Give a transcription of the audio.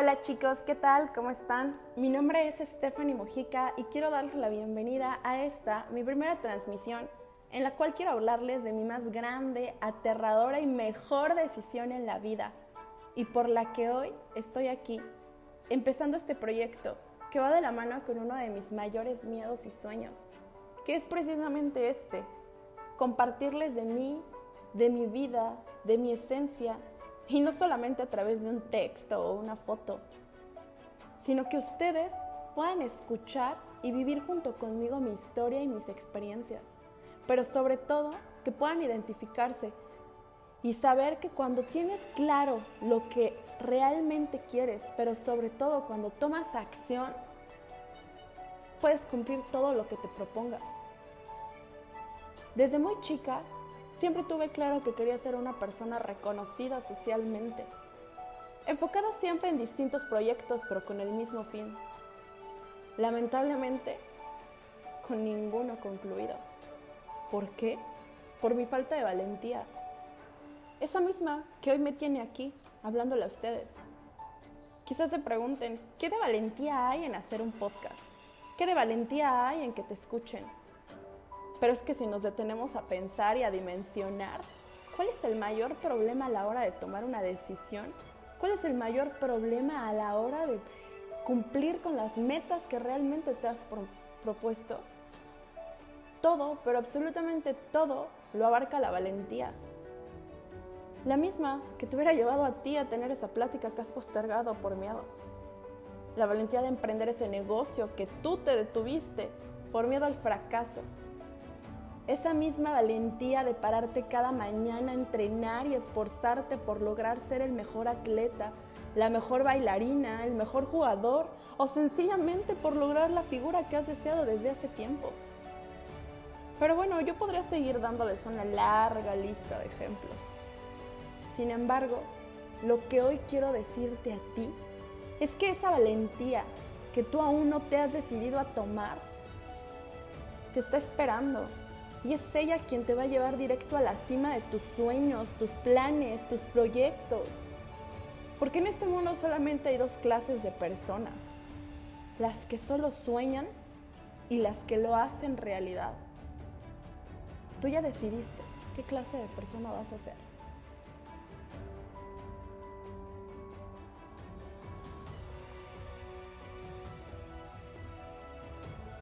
Hola chicos, ¿qué tal? ¿Cómo están? Mi nombre es Stephanie Mojica y quiero darles la bienvenida a esta, mi primera transmisión, en la cual quiero hablarles de mi más grande, aterradora y mejor decisión en la vida y por la que hoy estoy aquí, empezando este proyecto que va de la mano con uno de mis mayores miedos y sueños, que es precisamente este, compartirles de mí, de mi vida, de mi esencia y no solamente a través de un texto o una foto, sino que ustedes puedan escuchar y vivir junto conmigo mi historia y mis experiencias. Pero sobre todo, que puedan identificarse y saber que cuando tienes claro lo que realmente quieres, pero sobre todo cuando tomas acción, puedes cumplir todo lo que te propongas. Desde muy chica Siempre tuve claro que quería ser una persona reconocida socialmente, enfocada siempre en distintos proyectos pero con el mismo fin. Lamentablemente, con ninguno concluido. ¿Por qué? Por mi falta de valentía. Esa misma que hoy me tiene aquí, hablándole a ustedes. Quizás se pregunten, ¿qué de valentía hay en hacer un podcast? ¿Qué de valentía hay en que te escuchen? Pero es que si nos detenemos a pensar y a dimensionar, ¿cuál es el mayor problema a la hora de tomar una decisión? ¿Cuál es el mayor problema a la hora de cumplir con las metas que realmente te has propuesto? Todo, pero absolutamente todo, lo abarca la valentía. La misma que te hubiera llevado a ti a tener esa plática que has postergado por miedo. La valentía de emprender ese negocio que tú te detuviste por miedo al fracaso esa misma valentía de pararte cada mañana a entrenar y esforzarte por lograr ser el mejor atleta, la mejor bailarina, el mejor jugador o sencillamente por lograr la figura que has deseado desde hace tiempo. Pero bueno, yo podría seguir dándoles una larga lista de ejemplos. Sin embargo, lo que hoy quiero decirte a ti es que esa valentía que tú aún no te has decidido a tomar, te está esperando y es ella quien te va a llevar directo a la cima de tus sueños, tus planes, tus proyectos. Porque en este mundo solamente hay dos clases de personas. Las que solo sueñan y las que lo hacen realidad. Tú ya decidiste qué clase de persona vas a ser.